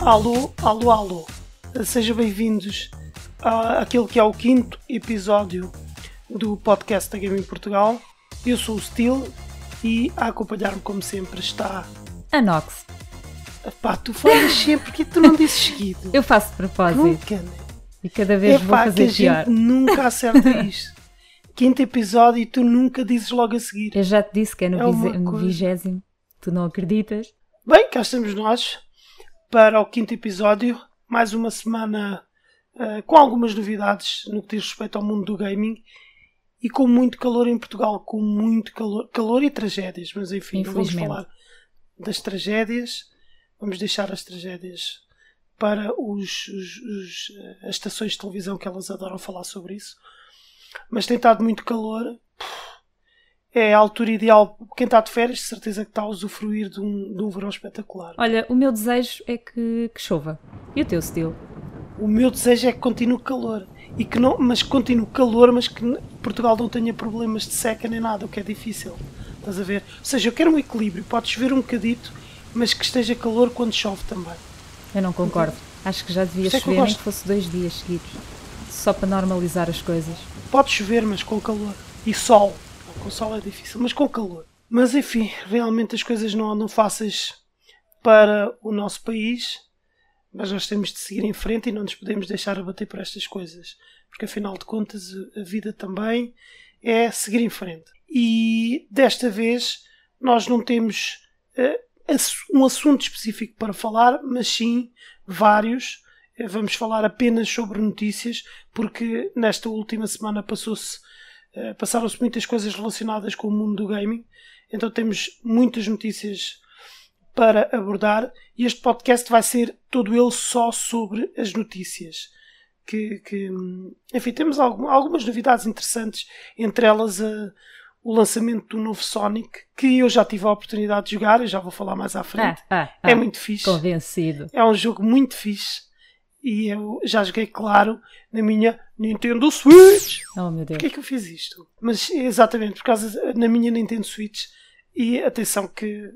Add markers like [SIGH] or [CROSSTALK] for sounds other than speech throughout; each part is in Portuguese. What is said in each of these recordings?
Alô, alô, alô. Sejam bem-vindos àquele que é o quinto episódio do podcast da Gaming Portugal. Eu sou o Steel e a acompanhar-me, como sempre, está. A Nox. Pá, tu falas sempre porque tu não dizes seguido. [LAUGHS] Eu faço de propósito. Nunca, né? E cada vez É vou pá, que a fazer pior. nunca acerta [LAUGHS] isto. Quinto episódio e tu nunca dizes logo a seguir. Eu já te disse que é no, É vigésimo. Tu não acreditas? Bem, cá estamos nós para o quinto episódio. Mais uma semana eh, com algumas novidades no que diz respeito ao mundo do gaming e com muito calor em Portugal. Com muito calor, calor e tragédias. Mas enfim, não vamos falar das tragédias. Vamos deixar as tragédias para os, os- os, eh, as estações de televisão que elas adoram falar sobre isso. Mas tem estado muito calor. É a altura ideal. Quem está de férias, de certeza que está a usufruir de um, de um verão espetacular. Olha, o meu desejo é que, que chova. E o teu estilo? O meu desejo é que continue calor. E que não, mas que continue calor, mas que Portugal não tenha problemas de seca nem nada, o que é difícil. Estás a ver? Ou seja, eu quero um equilíbrio. Pode chover um bocadito, mas que esteja calor quando chove também. Eu não concordo. Acho que já devia é chover, nem que fosse dois dias seguidos. Só para normalizar as coisas. Pode chover, mas com calor. E sol. Com sol é difícil, mas com calor. Mas enfim, realmente as coisas não andam fáceis para o nosso país. Mas nós temos de seguir em frente e não nos podemos deixar abater por estas coisas. Porque afinal de contas, a vida também é seguir em frente. E desta vez nós não temos ass- um assunto específico para falar, mas sim vários. Eh, Vamos falar apenas sobre notícias, porque nesta última semana passou-se passaram-se muitas coisas relacionadas com o mundo do gaming, então temos muitas notícias para abordar e este podcast vai ser todo ele só sobre as notícias. Que, que, hum, enfim, temos algum- algumas novidades interessantes, entre elas a- o lançamento do novo Sonic, que eu já tive a oportunidade de jogar, eu já vou falar mais à frente. Ah, ah, é ah, muito fixe. Convencido. É um jogo muito fixe. E eu já joguei, claro, na minha Nintendo Switch. Oh meu Deus. Porquê é que eu fiz isto? Mas exatamente, por causa na minha Nintendo Switch. E atenção que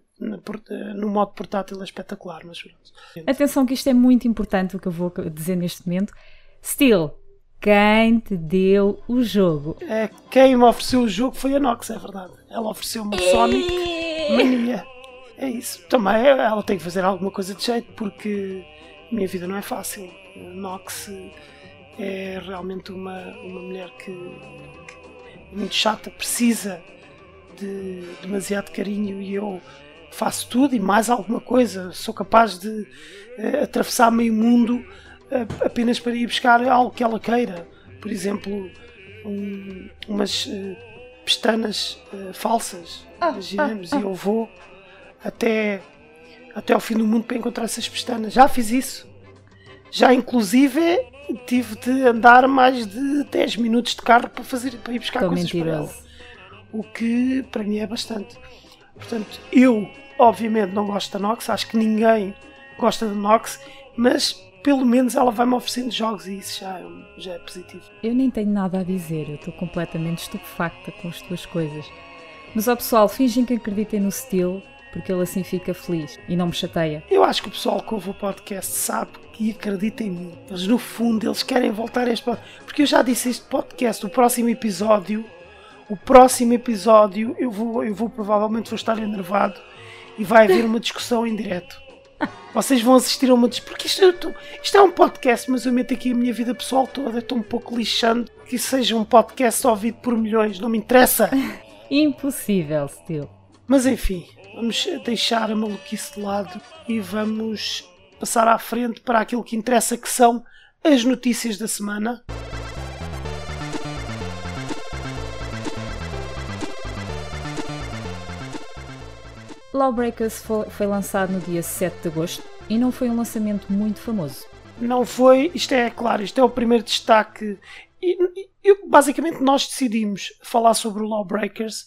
port- no modo portátil é espetacular. Mas pronto. Atenção que isto é muito importante o que eu vou dizer neste momento. Steel, quem te deu o jogo? É, quem me ofereceu o jogo foi a Nox, é verdade. Ela ofereceu-me o Sonic Mania. É isso. Também ela tem que fazer alguma coisa de jeito porque minha vida não é fácil. Nox é realmente uma, uma mulher que é muito chata, precisa de demasiado carinho e eu faço tudo e mais alguma coisa. Sou capaz de eh, atravessar meio mundo eh, apenas para ir buscar algo que ela queira. Por exemplo, um- umas eh, pestanas falsas. Imaginemos, e eu vou até, até ao fim do mundo para encontrar essas pestanas. Já fiz isso. Já inclusive tive de andar mais de 10 minutos de carro para, fazer, para ir buscar Estou coisas para ela mentiroso. o que para mim é bastante. Portanto, eu obviamente não gosto da Nox, acho que ninguém gosta da Nox, mas pelo menos ela vai-me oferecendo jogos e isso já já é positivo. Eu nem tenho nada a dizer, eu estou completamente estupefacta com as tuas coisas. Mas ó pessoal, fingem que acreditem no Steel, porque ele assim fica feliz e não me chateia. Eu acho que o pessoal que ouve o podcast sabe e acredita em mim. Eles, no fundo, eles querem voltar a este podcast. Porque eu já disse este podcast, o próximo episódio, o próximo episódio, eu vou, eu vou provavelmente vou estar enervado e vai haver uma discussão em direto. Vocês vão assistir a uma discussão. Porque isto, tô- isto é um podcast, mas eu meto aqui a minha vida pessoal toda. Estou um pouco lixando que isso seja um podcast ouvido por milhões. Não me interessa. [LAUGHS] Impossível, Steel. Mas enfim, vamos deixar a maluquice de lado e vamos passar à frente para aquilo que interessa, que são as notícias da semana. Lawbreakers fo- foi lançado no dia 7 de agosto e não foi um lançamento muito famoso. Não foi, isto é claro, isto é o primeiro destaque. E, e- e, basicamente nós decidimos falar sobre o Lawbreakers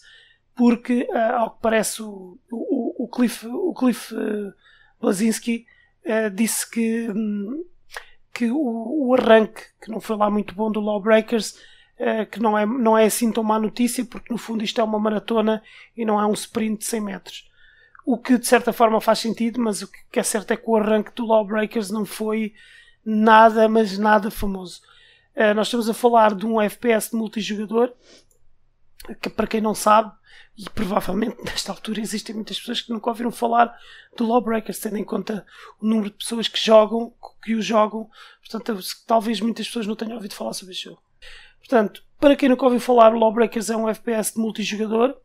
porque, ah, ao que parece, o, o, o Cliff, o Cliff eh, Blazinski eh, disse que, hum, que o, o arranque, que não foi lá muito bom do Lawbreakers, eh, que não é, não é assim tão má notícia, porque no fundo isto é uma maratona e não é um sprint de 100 metros. o que de certa forma faz sentido, mas o que é certo é que o arranque do Lawbreakers não foi nada, mas nada famoso. Nós estamos a falar de um FPS de multijogador, que para quem não sabe, e provavelmente [LAUGHS] nesta altura existem muitas pessoas que nunca ouviram falar do Lawbreakers, tendo em conta o número de pessoas que jogam, que o jogam, portanto, talvez muitas pessoas não tenham ouvido falar sobre este jogo. Portanto, para quem nunca ouviu falar, o Lawbreakers é um FPS de multijogador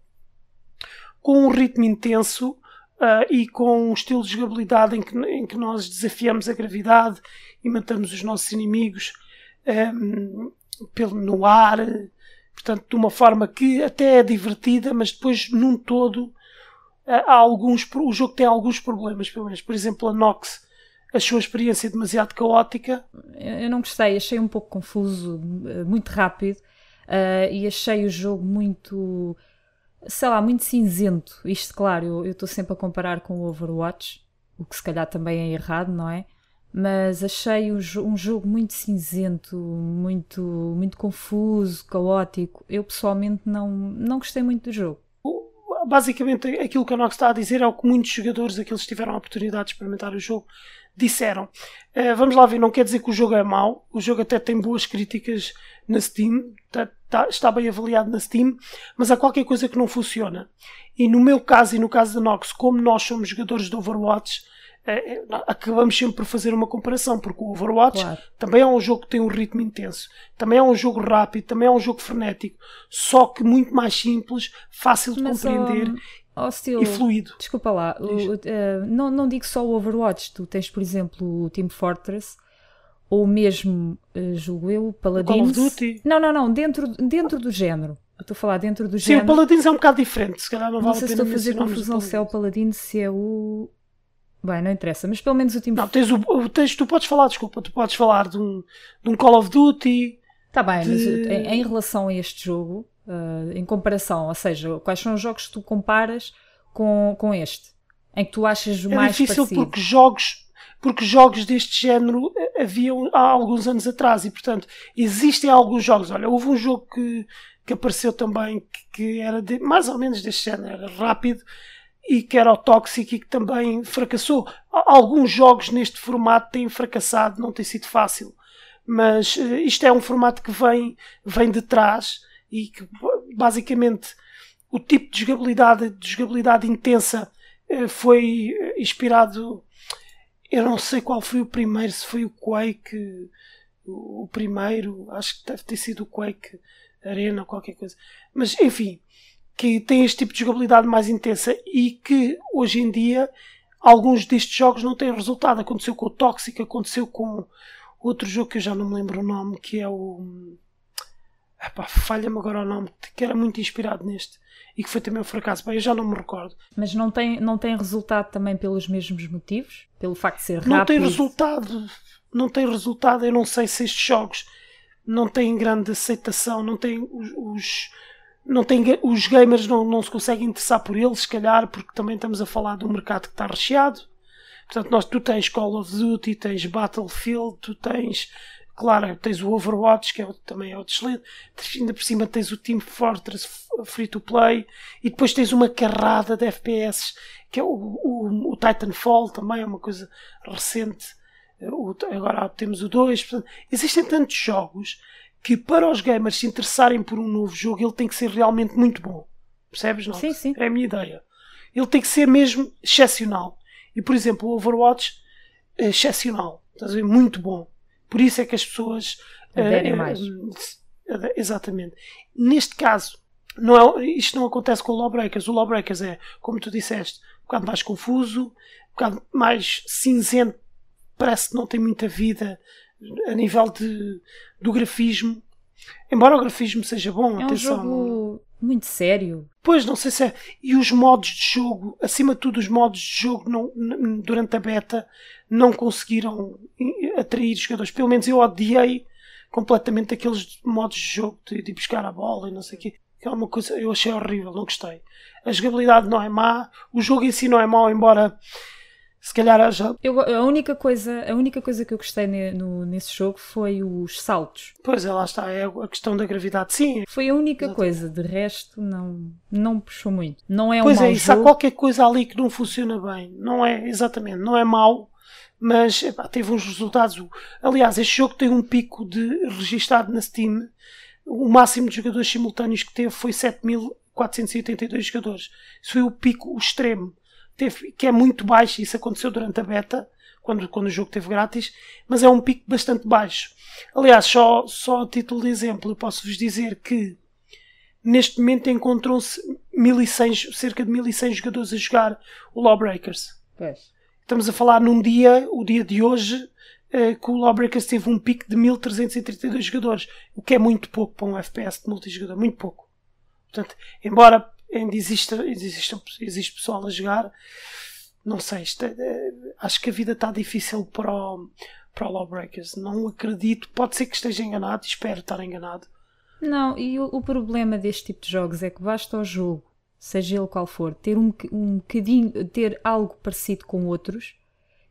com um ritmo intenso uh, e com um estilo de jogabilidade em que, em que nós desafiamos a gravidade e matamos os nossos inimigos um, pelo, no ar, portanto, de uma forma que até é divertida, mas depois, num todo, há alguns, o jogo tem alguns problemas, pelo menos. Por exemplo, a Nox achou a experiência demasiado caótica. Eu não gostei, achei um pouco confuso, muito rápido, uh, e achei o jogo muito sei lá, muito cinzento. Isto, claro, eu estou sempre a comparar com o Overwatch, o que se calhar também é errado, não é? Mas achei um, jogo muito cinzento, muito, muito confuso, caótico. Eu pessoalmente não, não gostei muito do jogo. Basicamente, aquilo que a Nox está a dizer é o que muitos jogadores, aqueles que tiveram a oportunidade de experimentar o jogo, disseram. Uh, vamos lá ver, não quer dizer que o jogo é mau, o jogo até tem boas críticas na Steam, tá, tá, está bem avaliado na Steam, mas há qualquer coisa que não funciona. E no meu caso e no caso da Nox, como nós somos jogadores de Overwatch, acabamos sempre por fazer uma comparação, porque o Overwatch claro. também é um jogo que tem um ritmo intenso, também é um jogo rápido, também é um jogo frenético, só que muito mais simples, fácil de mas, compreender. Um Oh, estilo, e fluido. Desculpa lá, o, uh, não, não digo só o Overwatch, tu tens, por exemplo, o Team Fortress, ou mesmo, uh, julgo eu, Paladins. Call of Duty. Não, não, não, dentro, dentro do género. Estou a falar dentro do Sim, género. Sim, o Paladins é um bocado diferente, se calhar não, não vale sei a pena se estou a fazer confusão se é o Paladins, se é o. Bem, não interessa, mas pelo menos o Team Não, tens o, tens, tu podes falar, desculpa, tu podes falar de um, de um Call of Duty. Está bem, de... mas em, em relação a este jogo, uh, em comparação, ou seja, quais são os jogos que tu comparas com, com este? Em que tu achas o é mais difícil parecido? porque jogos porque jogos deste género eh, haviam há alguns anos atrás e portanto existem alguns jogos olha houve um jogo que, que apareceu também que, que era de, mais ou menos deste género era rápido e que era o Toxic e que também fracassou alguns jogos neste formato têm fracassado não tem sido fácil mas uh, isto é um formato que vem vem de trás e que basicamente o tipo de jogabilidade, de jogabilidade intensa eh, foi eh, inspirado. Eu não sei qual foi o primeiro, se foi o Quake, o primeiro, acho que deve ter sido o Quake Arena ou qualquer coisa. Mas enfim, que tem este tipo de jogabilidade mais intensa e que hoje em dia alguns destes jogos não têm resultado. Aconteceu com o Toxic, aconteceu com outro jogo que eu já não me lembro o nome, que é o. falha-me agora o nome, que era muito inspirado neste e que foi também um fracasso. Bem, eu já não me recordo. Mas não tem, não tem resultado também pelos mesmos motivos? Pelo facto de ser rápido? Não tem resultado. Não tem resultado. Eu não sei se estes jogos não têm grande aceitação, não têm os, os não tem, os gamers não, não se conseguem interessar por eles, se calhar, porque também estamos a falar de um mercado que está recheado. Portanto, nós, tu tens Call of Duty, tens Battlefield, tu tens Claro, tens o Overwatch, que é, também é outro excelente. Ainda por cima tens o Team Fortress Free to Play. E depois tens uma carrada de FPS, que é o, o, o Titanfall, também é uma coisa recente. O, agora temos o 2. Portanto, existem tantos jogos que para os gamers se interessarem por um novo jogo, ele tem que ser realmente muito bom. Percebes? Não? Sim, sim. É a minha ideia. Ele tem que ser mesmo excepcional. E por exemplo, o Overwatch é excepcional. Estás a ver? Muito bom por isso é que as pessoas. Aderem uh, mais. exatamente. Neste caso, não é, isto não acontece com o Lawbreakers. O Lawbreakers é, como tu disseste, um bocado mais confuso, um bocado mais cinzento, parece que não tem muita vida a nível de, do grafismo. Embora o grafismo seja bom, é atenção. Um jogo muito sério. Pois, não sei se é. E os modos de jogo, acima de tudo, os modos de jogo não, durante a beta não conseguiram atrair jogadores. Pelo menos eu odiei completamente aqueles modos de jogo de, de buscar a bola e não sei o quê. Que é uma coisa, eu achei horrível, não gostei. A jogabilidade não é má, o jogo em si não é mau, embora Se calhar já. Eu, a, única coisa, a única coisa que eu gostei ne, no, nesse jogo foi os saltos. Pois é, lá está, é a questão da gravidade, sim. Foi a única Exatamente. coisa, de resto não, não puxou muito. Não é um pois mau é, isso jogo. há qualquer coisa ali que não funciona bem. Não é, exatamente, não é mau, mas epá, teve uns resultados. Aliás, este jogo tem um pico de registado na Steam. O máximo de jogadores simultâneos que teve foi 7482 jogadores. Isso foi o pico, o extremo teve, que é muito baixo, isso aconteceu durante a beta, quando, quando o jogo teve grátis, mas é um pico bastante baixo. Aliás, só, só a título de exemplo, eu posso vos dizer que neste momento encontram-se cerca de 1100 jogadores a jogar o Lawbreakers. Pois. Estamos a falar num dia, o dia de hoje, eh, que o Lawbreakers teve um pico de 1332 jogadores, o que é muito pouco para um FPS de multijogador, muito pouco. Portanto, embora ainda existe, existe, existe pessoal a jogar. Não sei, é, acho que a vida está difícil para o, para o Lawbreakers. Não acredito, pode ser que esteja enganado, espero estar enganado. Não, e o, o problema deste tipo de jogos é que basta o jogo, seja ele qual for, ter um, um bocadinho, ter algo parecido com outros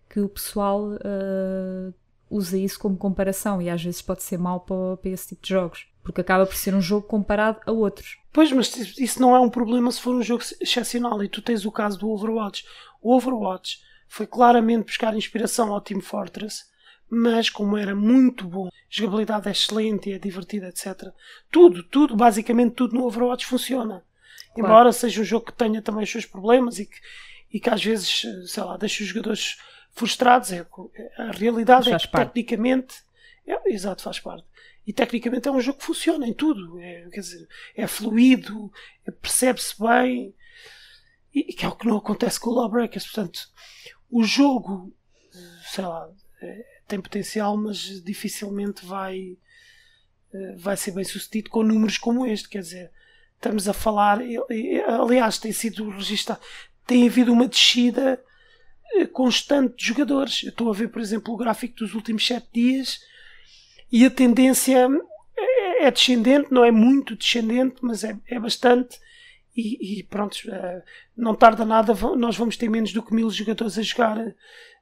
que o pessoal uh, usa isso como comparação e às vezes pode ser mau para, para esse tipo de jogos porque acaba por ser um jogo comparado a outros. Pois, mas isso não é um problema se for um jogo excepcional. E tu tens o caso do Overwatch. O Overwatch foi claramente buscar inspiração ao Team Fortress, mas como era muito bom, jogabilidade é excelente, é divertida, etc. Tudo, tudo, basicamente tudo no Overwatch funciona. Claro. Embora seja um jogo que tenha também os seus problemas e que, e que às vezes, sei lá, deixe os jogadores frustrados. É, a realidade é que parte. tecnicamente. É, exato, faz parte e tecnicamente é um jogo que funciona em tudo. É, quer dizer, é fluido, é, percebe-se bem, e, que é o que não acontece com o Lawbreakers. Portanto, o jogo, sei lá, é, tem potencial, mas dificilmente vai, é, vai ser bem sucedido com números como este. Quer dizer, estamos a falar, aliás, tem sido registado, tem havido uma descida é, constante de jogadores. Eu estou a ver, por exemplo, o gráfico dos últimos 7 dias e a tendência é, é descendente, não é muito descendente, mas é, é bastante. E, e, pronto, eh, não tarda nada, nós vamos ter menos do que mil jogadores a jogar,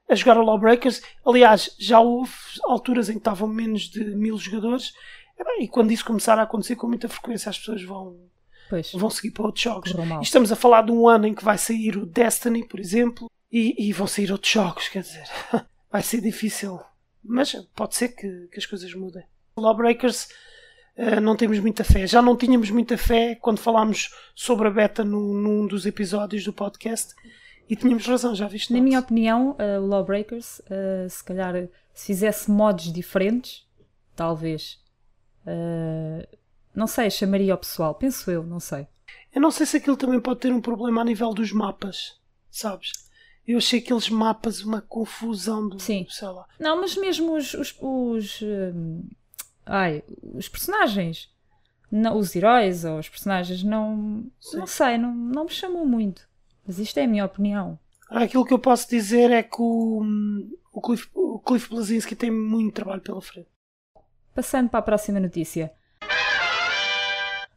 a jogar o Lawbreakers. Aliás, já houve alturas em que estavam menos de mil jogadores, e quando isso começar a acontecer com muita frequência, as pessoas vão, pois. vão seguir para outros jogos. estamos a falar de um ano em que vai sair o Destiny, por exemplo, e, e vão sair outros jogos, quer dizer, [LAUGHS] vai ser difícil mas pode ser que, que as coisas mudem. Lawbreakers uh, não temos muita fé. Já não tínhamos muita fé quando falámos sobre a beta no, num dos episódios do podcast e tínhamos razão, já viste? Na minha opinião, uh, o Lawbreakers, uh, se calhar se fizesse mods diferentes, talvez. não sei, chamaria o pessoal, penso eu, não sei. Eu não sei se aquilo também pode ter um problema a nível dos mapas, sabes? Eu achei aqueles mapas uma confusão do. Sim. Sei lá. Não, mas mesmo os. os, os hum, ai, os personagens. Não, os heróis ou os personagens não. Sim. Não sei, não, não me chamam muito. Mas isto é a minha opinião. Aquilo que eu posso dizer é que o, o, Cliff, o Cliff Blazinski tem muito trabalho pela frente. Passando para a próxima notícia.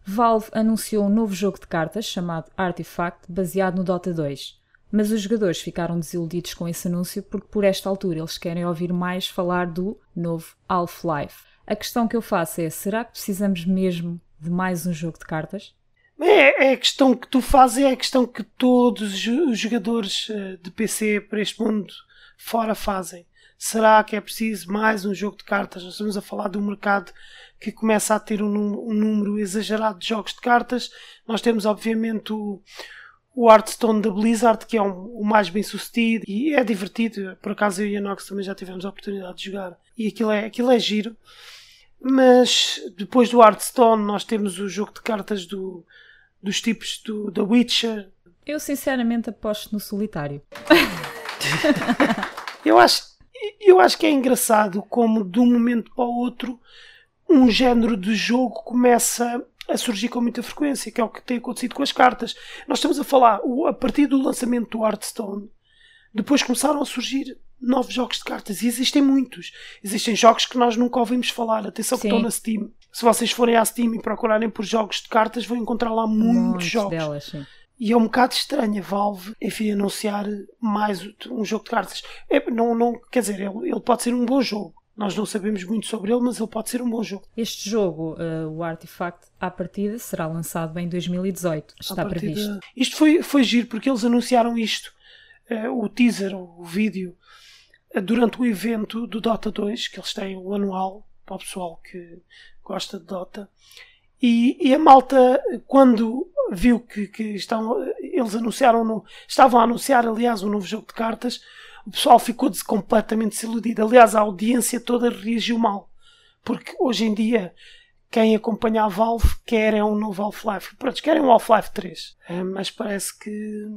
Valve anunciou um novo jogo de cartas chamado Artifact, baseado no Dota 2. Mas os jogadores ficaram desiludidos com esse anúncio porque, por esta altura, eles querem ouvir mais falar do novo Half-Life. A questão que eu faço é: será que precisamos mesmo de mais um jogo de cartas? É, é a questão que tu fazes, é a questão que todos os jogadores eh, de PC para este mundo fora fazem. Será que é preciso mais um jogo de cartas? Nós estamos a falar de um mercado que começa a ter um, um número exagerado de jogos de cartas. Nós temos, obviamente, o, o Hearthstone da Blizzard, que é um, o mais bem sucedido e é divertido. Por acaso eu e a Nox também já tivemos a oportunidade de jogar e aquilo é, aquilo é giro. Mas depois do Hearthstone, nós temos o jogo de cartas do, dos tipos do The Witcher. Eu sinceramente aposto no solitário. [LAUGHS] eu, acho, eu acho que é engraçado como de um momento para o outro um género de jogo começa a surgir com muita frequência, que é o que tem acontecido com as cartas. Nós estamos a falar, a partir do lançamento do Hearthstone, depois começaram a surgir novos jogos de cartas e existem muitos. Existem jogos que nós nunca ouvimos falar. Atenção que estão na Steam. Se vocês forem à Steam e procurarem por jogos de cartas, vão encontrar lá muitos, muitos jogos. Delas, sim. E é um bocado estranho a Valve, enfim, anunciar mais um jogo de cartas. É, não, não, quer dizer, ele, ele pode ser um bom jogo. Nós não sabemos muito sobre ele, mas ele pode ser um bom jogo. Este jogo, uh, o Artifact, à partida, será lançado em 2018. Está partida... previsto. Isto foi, foi giro, porque eles anunciaram isto, uh, o teaser, o vídeo, uh, durante o evento do Dota 2, que eles têm o anual, para o pessoal que gosta de Dota. E, e a malta, quando viu que, que estão, eles anunciaram, no, estavam a anunciar, aliás, um novo jogo de cartas, o pessoal ficou completamente desiludido. Aliás, a audiência toda reagiu mal. Porque hoje em dia, quem acompanha a Valve quer é um novo Half-Life. Pronto, querem um Half-Life 3. É, mas parece que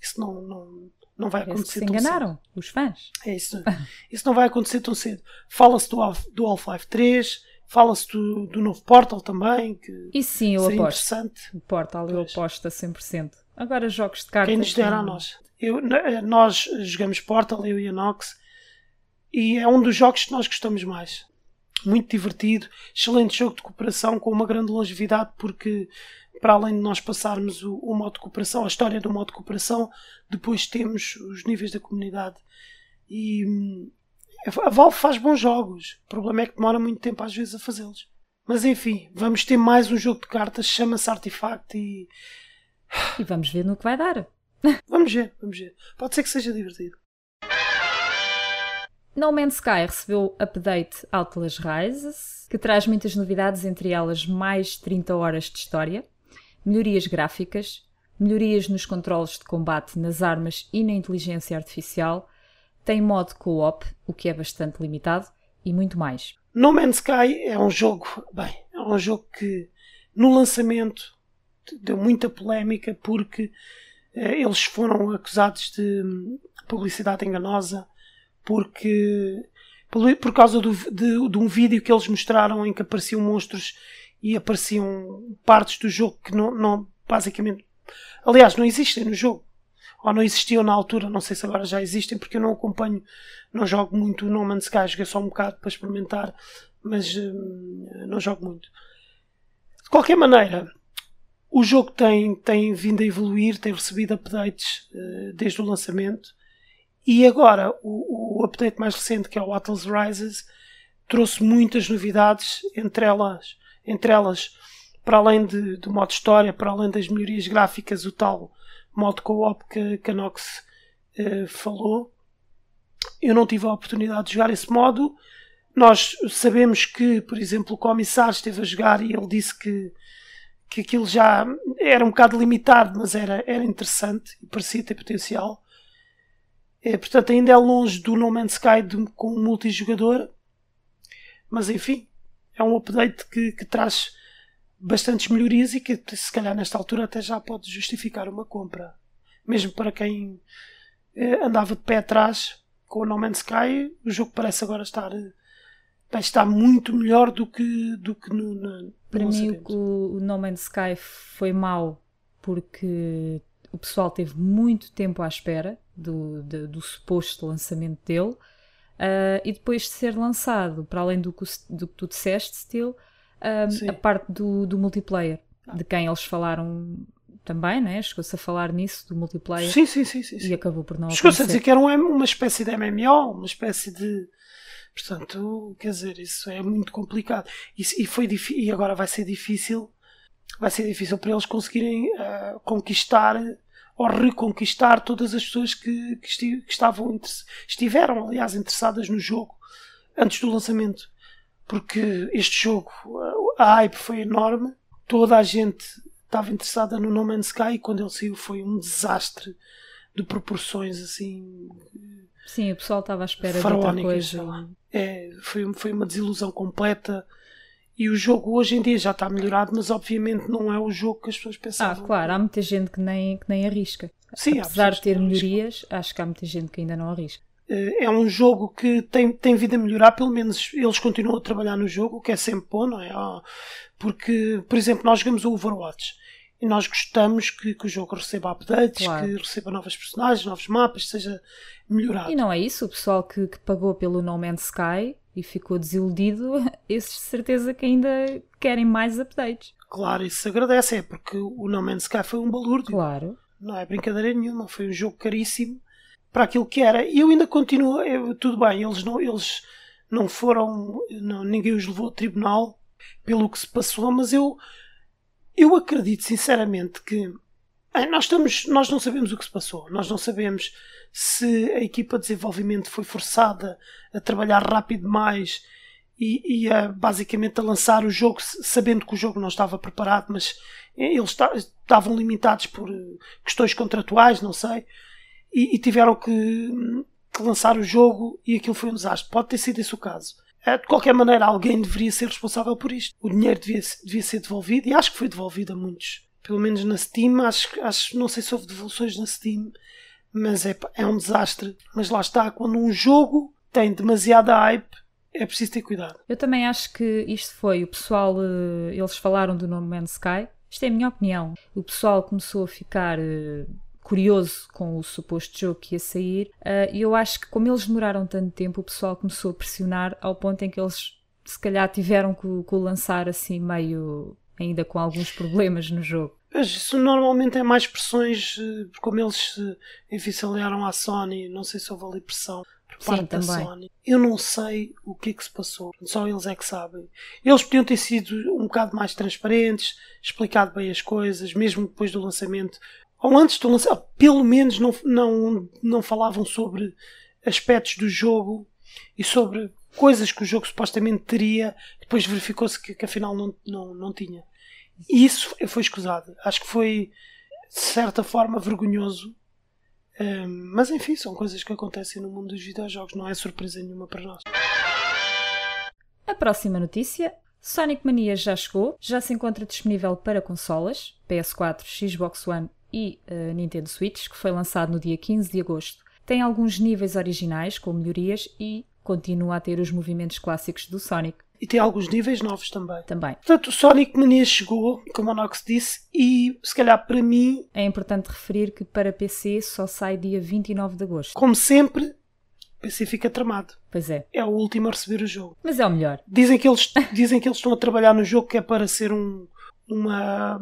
isso não, não, não vai parece acontecer que se enganaram, os fãs. É isso. Isso não vai acontecer tão cedo. Fala-se do, do Half-Life 3, fala-se do, do novo Portal também. Que isso sim, eu aposto. Interessante. O Portal pois. eu aposto a 100%. Agora jogos de cartas. Quem nos dera a nós. Eu, eh, nós jogamos Portal, eu e a Nox, e é um dos jogos que nós gostamos mais. Muito divertido, excelente jogo de cooperação com uma grande longevidade, porque para além de nós passarmos o, o modo de cooperação, a história do modo de cooperação, depois temos os níveis da comunidade. E hum, a Valve faz bons jogos, o problema é que demora muito tempo às vezes a fazê-los. Mas enfim, vamos ter mais um jogo de cartas, chama-se Artifact e. E vamos ver no que vai dar. [LAUGHS] vamos ver, vamos ver. Pode ser que seja divertido. No Man's Sky recebeu update Atlas Rises, que traz muitas novidades, entre elas mais 30 horas de história, melhorias gráficas, melhorias nos controles de combate, nas armas e na inteligência artificial, tem modo co-op, o que é bastante limitado, e muito mais. No Man's Sky é um jogo, bem, é um jogo que no lançamento deu muita polémica porque eles foram acusados de hum, publicidade enganosa porque por causa do, de, de, um vídeo que eles mostraram em que apareciam monstros e apareciam partes do jogo que não, não basicamente aliás não existem no jogo. Ou não existiam na altura, não sei se agora já existem porque eu não acompanho, não jogo muito No Man's Sky, joguei só um bocado para experimentar mas hum, não jogo muito. De qualquer maneira o jogo tem, tem vindo a evoluir, tem recebido updates uh, desde o lançamento e agora o, o, update mais recente, que é o Atlas Rises, trouxe muitas novidades, entre elas, entre elas para além de, do modo história, para além das melhorias gráficas, o tal modo co-op que, que a Nox uh, falou. Eu não tive a oportunidade de jogar esse modo. Nós sabemos que, por exemplo, o comissário esteve a jogar e ele disse que que aquilo já era um bocado limitado, mas era, era interessante e parecia ter potencial. É, portanto, ainda é longe do No Man's Sky de, com um multijogador, mas enfim, é um update que, que traz bastantes melhorias e que se calhar nesta altura até já pode justificar uma compra. Mesmo para quem eh, andava de pé atrás com o No Man's Sky, o jogo parece agora estar eh, está muito melhor do que, do que no, no Para mim, o, No Man's Sky foi mau porque o pessoal teve muito tempo à espera do, do, do suposto lançamento dele. Uh, e depois de ser lançado, para além do que, do que tu disseste, Steel, uh, a parte do, do multiplayer, ah. de quem eles falaram também, né? chegou-se a falar nisso, do multiplayer. Sim, sim, sim. sim, e acabou por não Chegou-se a dizer que era uma espécie de MMO, uma espécie de Portanto, quer dizer, isso é muito complicado. E, e foi e agora vai ser difícil, vai ser difícil para eles conseguirem uh, conquistar ou reconquistar todas as pessoas que, que, esti que estavam estiveram, aliás, interessadas no jogo antes do lançamento. Porque este jogo, a hype foi enorme, toda a gente estava interessada no No Man's Sky e quando ele saiu foi um desastre de proporções assim Sim, o pessoal estava à espera de outra coisa. É, foi, foi uma desilusão completa. E o jogo hoje em dia já está melhorado, mas obviamente não é o jogo que as pessoas pensavam. Ah, claro, há muita gente que nem, que nem arrisca. Sim, Apesar de ter melhorias, acho que há muita gente que ainda não arrisca. Eh, é um jogo que tem, tem vindo a melhorar, pelo menos eles continuam a trabalhar no jogo, o que é sempre bom, não é? Ah, porque, por exemplo, nós jogamos o Overwatch e nós gostamos que, que o jogo receba updates, claro. que receba novas personagens, novos mapas, seja melhorado. E não é isso, o pessoal que, que pagou pelo No Man's Sky e ficou desiludido, [LAUGHS] esses de certeza que ainda querem mais updates. Claro, isso se agradece, é porque o No Man's Sky foi um balúrdio. Claro. Não é brincadeira nenhuma, foi um jogo caríssimo para aquilo que era. E eu ainda continuo, eu, tudo bem, eles não, eles não foram, não, ninguém os levou ao tribunal pelo que se passou, mas eu, eu acredito sinceramente que nós, estamos, nós não sabemos o que se passou, nós não sabemos se a equipa de desenvolvimento foi forçada a trabalhar rápido demais e, e a, basicamente a lançar o jogo sabendo que o jogo não estava preparado, mas eles estavam limitados por questões contratuais, não sei, e, e tiveram que, que, lançar o jogo e aquilo foi um desastre. Pode ter sido esse o caso. Eh, de qualquer maneira, alguém deveria ser responsável por isto. O dinheiro devia, devia ser devolvido e acho que foi devolvido a muitos. Pelo menos na Steam, acho, acho não sei se houve devoluções na Steam, mas é, é um desastre. Mas lá está, quando um jogo tem demasiada hype, é preciso ter cuidado. Eu também acho que isto foi o pessoal, eh, eles falaram do No Man's Sky. Isto é a minha opinião. O pessoal começou a ficar eh, curioso com o suposto jogo que ia sair eh, e eu acho que como eles demoraram tanto tempo, o pessoal começou a pressionar ao ponto em que eles se calhar tiveram que, que o lançar assim meio ainda com alguns problemas no jogo. Mas isso normalmente é mais pressões, como eles se enficilharam à Sony, não sei se houve ali pressão parte Sim, da também. Sony. Eu não sei o que é que se passou. Só eles é que sabem. Eles podiam ter sido um bocado mais transparentes, explicado bem as coisas, mesmo depois do lançamento. Ou antes do lançamento, pelo menos não, não, não falavam sobre aspectos do jogo e sobre coisas que o jogo supostamente teria. Depois verificou-se que, que afinal não, não, não tinha. E isso foi escusado. Acho que foi, de certa forma, vergonhoso mas enfim, são coisas que acontecem no mundo dos videojogos, não é surpresa nenhuma para nós. A próxima notícia: Sonic Mania já chegou, já se encontra disponível para consolas, PS4, Xbox One e uh, Nintendo Switch, que foi lançado no dia 15 de agosto. Tem alguns níveis originais com melhorias e continua a ter os movimentos clássicos do Sonic. E tem alguns níveis novos também. Também. Portanto, o Sonic Mania chegou, como a Nox disse, e se calhar para mim. É importante referir que para PC só sai dia 29 de agosto. Como sempre, PC fica tramado. Pois é. É o último a receber o jogo. Mas é o melhor. Dizem que eles, [LAUGHS] dizem que eles estão a trabalhar no jogo que é para ser um, uma,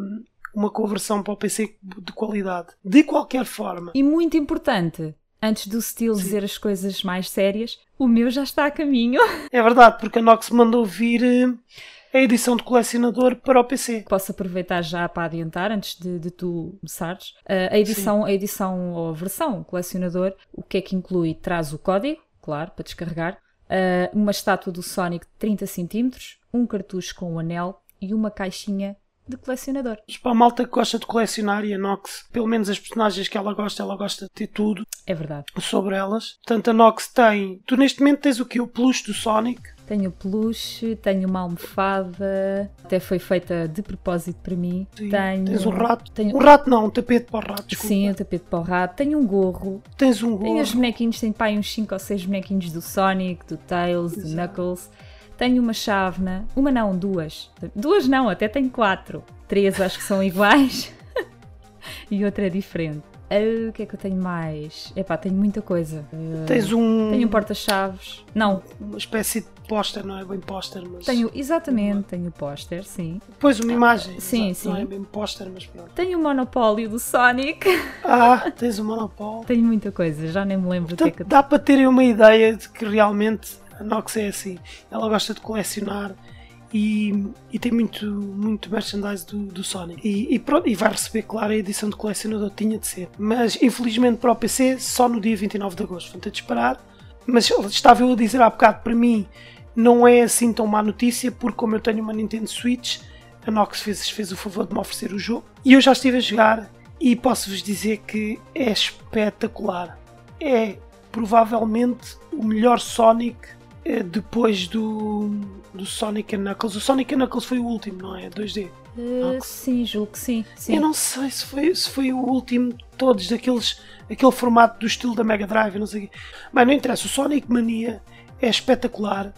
uma conversão para o PC de qualidade. De qualquer forma. E muito importante, antes do Steel dizer as coisas mais sérias, o meu já está a caminho. [LAUGHS] É verdade, porque a Nox mandou vir eh, a edição de colecionador para o PC. Posso aproveitar já para adiantar, antes de, de tu começares. Uh, a edição, a edição ou a versão colecionador, o que é que inclui? Traz o código, claro, para descarregar, uh, uma estátua do Sonic de 30 cm, um cartucho com um anel e uma caixinha de colecionador. Para a malta que gosta de colecionar e a Nox, pelo menos as personagens que ela gosta, ela gosta de ter tudo. É verdade. Sobre elas. Portanto, a Nox tem. Tu neste momento tens o que? O peluche do Sonic. Tenho peluche, tenho uma almofada, até foi feita de propósito para mim. Sim, tenho, tens um rato. Tenho... Um rato não, um tapete para o rato. Desculpa. Sim, um tapete para o rato. Tenho um gorro. Tens um gorro. Tenho os bonequinhos, tenho pai uns 5 ou 6 bonequinhos do Sonic, do Tails, Exato. do Knuckles. Tenho uma chávena, uma não, duas. Duas não, até tenho quatro. Três acho que são iguais [LAUGHS] e outra é diferente. Uh, o que é que eu tenho mais? Epá, tenho muita coisa. Uh, Tens um. Tenho um porta-chaves. Não. Uma espécie de póster, não é bem póster, mas. Tenho, exatamente, tenho póster, sim. Depois uma imagem. Sim, exato, sim. Não é bem póster, mas pronto. Tenho o monopólio do Sonic. [LAUGHS] Ah, tens o monopólio. tenho muita coisa, já nem me lembro Portanto, o que é que. Dá para terem uma ideia de que realmente a Nox é assim. Ela gosta de colecionar e, e tem muito, muito merchandise do, do Sonic. E, e, pronto, e vai receber, claro, a edição de colecionador, tinha de ser. Mas infelizmente para o PC, só no dia 29 de agosto. Vão ter de esperar. Mas estava eu a dizer há bocado, para mim, não é assim tão má notícia, porque como eu tenho uma Nintendo Switch, a Nox fez, fez o favor de me oferecer o jogo. E eu já estive a jogar e posso-vos dizer que é espetacular. É provavelmente o melhor Sonic depois do, do Sonic Knuckles. O Sonic Knuckles foi o último, não é? 2D. Uh, eh, sim, julgo que sim, sim. Eu não sei se foi, se foi o último de todos, daqueles, aquele formato do estilo da Mega Drive, não sei Mas não interessa, o Sonic Mania é espetacular.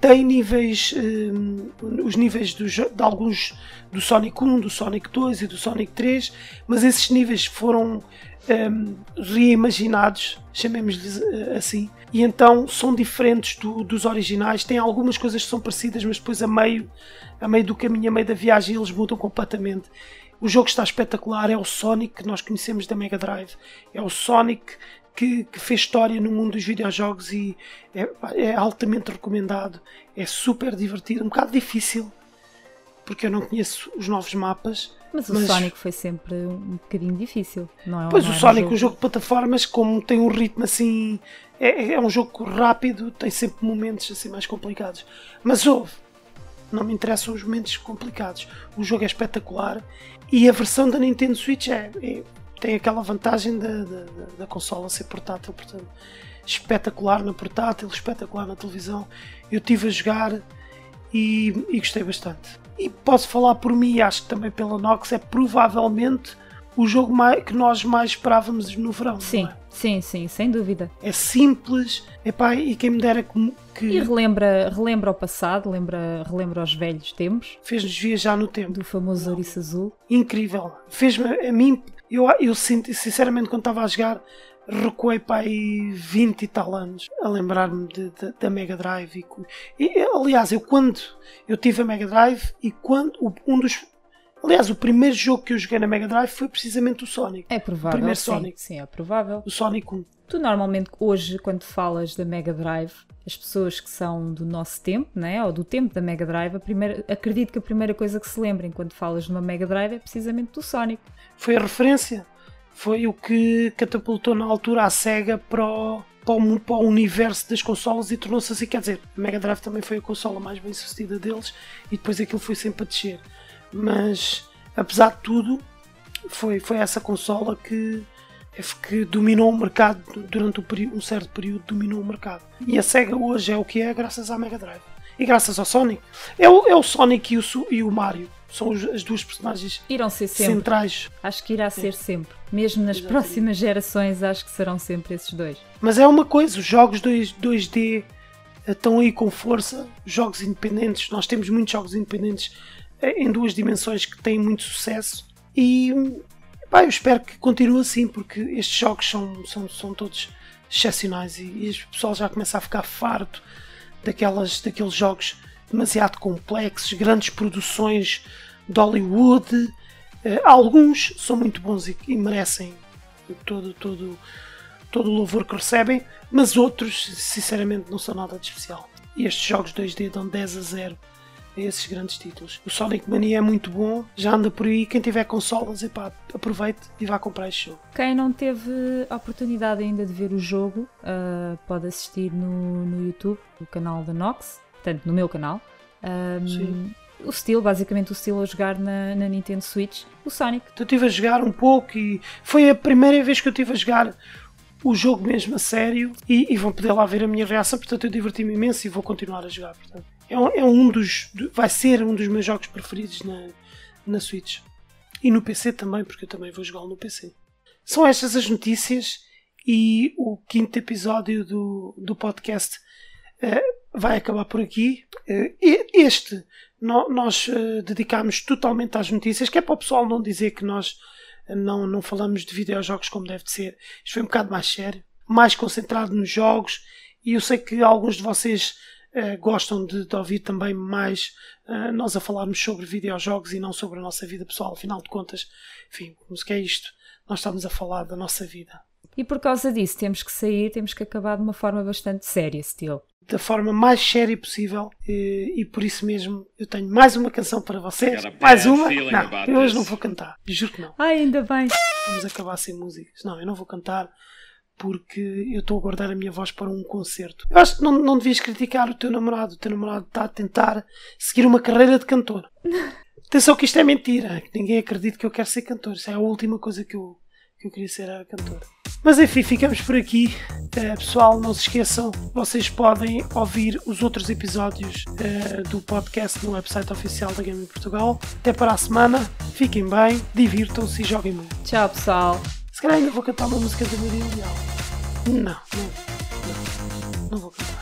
Tem níveis, um, eh, os níveis do, de alguns do Sonic 1, do Sonic 2 e do Sonic 3, mas esses níveis foram um, reimaginados, chamemos-lhes assim, e então são diferentes do, dos originais. Tem algumas coisas que são parecidas, mas depois a meio, a meio do caminho, a meio da viagem, eles mudam completamente. O jogo está espetacular, é o Sonic que nós conhecemos da Mega Drive, é o Sonic que, que, fez história no mundo dos videojogos e é, é, altamente recomendado. É super divertido, um bocado difícil, porque eu não conheço os novos mapas. Mas, mas... o Sonic foi sempre um bocadinho difícil, não é? Pois não o Sonic, um jogo... um jogo de plataformas, como tem um ritmo assim. É, é um jogo rápido, tem sempre momentos assim mais complicados. Mas houve. Não me interessam os momentos complicados. O jogo é espetacular e a versão da Nintendo Switch é, é tem aquela vantagem da, da, da consola ser portátil, portanto, espetacular na portátil, espetacular na televisão. Eu tive a jogar e, e gostei bastante. E posso falar por mim, acho que também pela Nox, é provavelmente o jogo mais, que nós mais esperávamos no verão. Sim, é? sim, sim, sem dúvida. É simples, epá, e quem me dera que. que... E relembra, relembra o passado, lembra, relembra os velhos tempos. Fez-nos viajar no tempo. Do famoso ouriço azul. Incrível. Fez-me, a mim, eu, eu sinto, sinceramente, quando estava a jogar, recuei para aí 20 e tal anos a lembrar-me da Mega Drive. E, e, aliás, eu quando eu tive a Mega Drive e quando um dos. Aliás, o primeiro jogo que eu joguei na Mega Drive foi precisamente o Sonic. É provável. O primeiro sim, Sonic. Sim, é provável. O Sonic 1. Tu normalmente hoje, quando falas da Mega Drive, as pessoas que são do nosso tempo, né, ou do tempo da Mega Drive, a primeira, acredito que a primeira coisa que se lembrem quando falas de uma Mega Drive é precisamente do Sonic foi a referência. Foi o que catapultou na altura a SEGA para o, para o, para o universo das consolas e tornou-se assim. Quer dizer, a Mega Drive também foi a consola mais bem sucedida deles e depois aquilo foi sempre a descer. Mas, apesar de tudo, foi, foi essa consola que, que dominou o mercado durante um, um certo período. Dominou o mercado. E a SEGA hoje é o que é graças à Mega Drive. E graças ao Sonic. É o, é o Sonic e o, e o Mario são as duas personagens Irão ser sempre. centrais. Acho que irá ser sempre. Mesmo nas Exatamente. próximas gerações, acho que serão sempre esses dois. Mas é uma coisa, os jogos 2, 2D eh, estão aí com força, jogos independentes, nós temos muitos jogos independentes eh, em duas dimensões que têm muito sucesso e pá, eu espero que continue assim, porque estes jogos são, são, são todos excepcionais e, e o pessoal já começa a ficar farto daquelas, daqueles jogos demasiado complexos, grandes produções de Hollywood. Uh, alguns são muito bons e, merecem todo, todo, todo o louvor que recebem, mas outros, sinceramente, não são nada de especial. E estes jogos 2D dão 10 a 0 a esses grandes títulos. O Sonic Mania é muito bom, já anda por aí. Quem tiver consolas, epá, aproveite e vá comprar este jogo. Quem não teve a oportunidade ainda de ver o jogo, uh, pode assistir no, no YouTube, no canal da Nox, portanto, no meu canal. Um, Sim o estilo, basicamente o estilo a jogar na, na, Nintendo Switch, o Sonic. Eu estive a jogar um pouco e foi a primeira vez que eu estive a jogar o jogo mesmo a sério e, e vão poder lá ver a minha reação, portanto eu diverti-me imenso e vou continuar a jogar. Portanto, é, um, é um dos, vai ser um dos meus jogos preferidos na, na Switch. E no PC também, porque eu também vou jogá-lo no PC. São estas as notícias e o quinto episódio do, do podcast uh, vai acabar por aqui. Uh, este nós uh, dedicámos totalmente às notícias, que é para o pessoal não dizer que nós não, não falamos de videojogos como deve de ser. Isto foi um bocado mais sério, mais concentrado nos jogos, e eu sei que alguns de vocês gostam de, de, ouvir também mais nós a falarmos sobre videojogos e não sobre a nossa vida pessoal. Afinal de contas, enfim, como se que é isto? Nós estamos a falar da nossa vida. E por causa disso temos que sair, temos que acabar de uma forma bastante séria, Steel. Da forma mais séria possível e, e, por isso mesmo eu tenho mais uma canção para vocês. Mais uma? Não, eu hoje não vou cantar. Juro que não. Ai, ainda bem. Vamos acabar sem músicas. Não, eu não vou cantar porque eu estou a guardar a minha voz para um concerto. Eu acho que não, não devias criticar o teu namorado. O teu namorado está a tentar seguir uma carreira de cantor. [LAUGHS] Atenção que isto é mentira. Ninguém acredita que eu quero ser cantor. Isso é a última coisa que eu, que eu queria ser a cantora. Mas enfim, ficamos por aqui. Uh, pessoal, não se esqueçam, vocês podem ouvir os outros episódios uh, do podcast no website oficial da Game Portugal. Até para a semana, fiquem bem, divirtam-se e joguem muito. Tchau, pessoal. Se calhar ainda vou cantar uma música da Maria Leal. Não, não.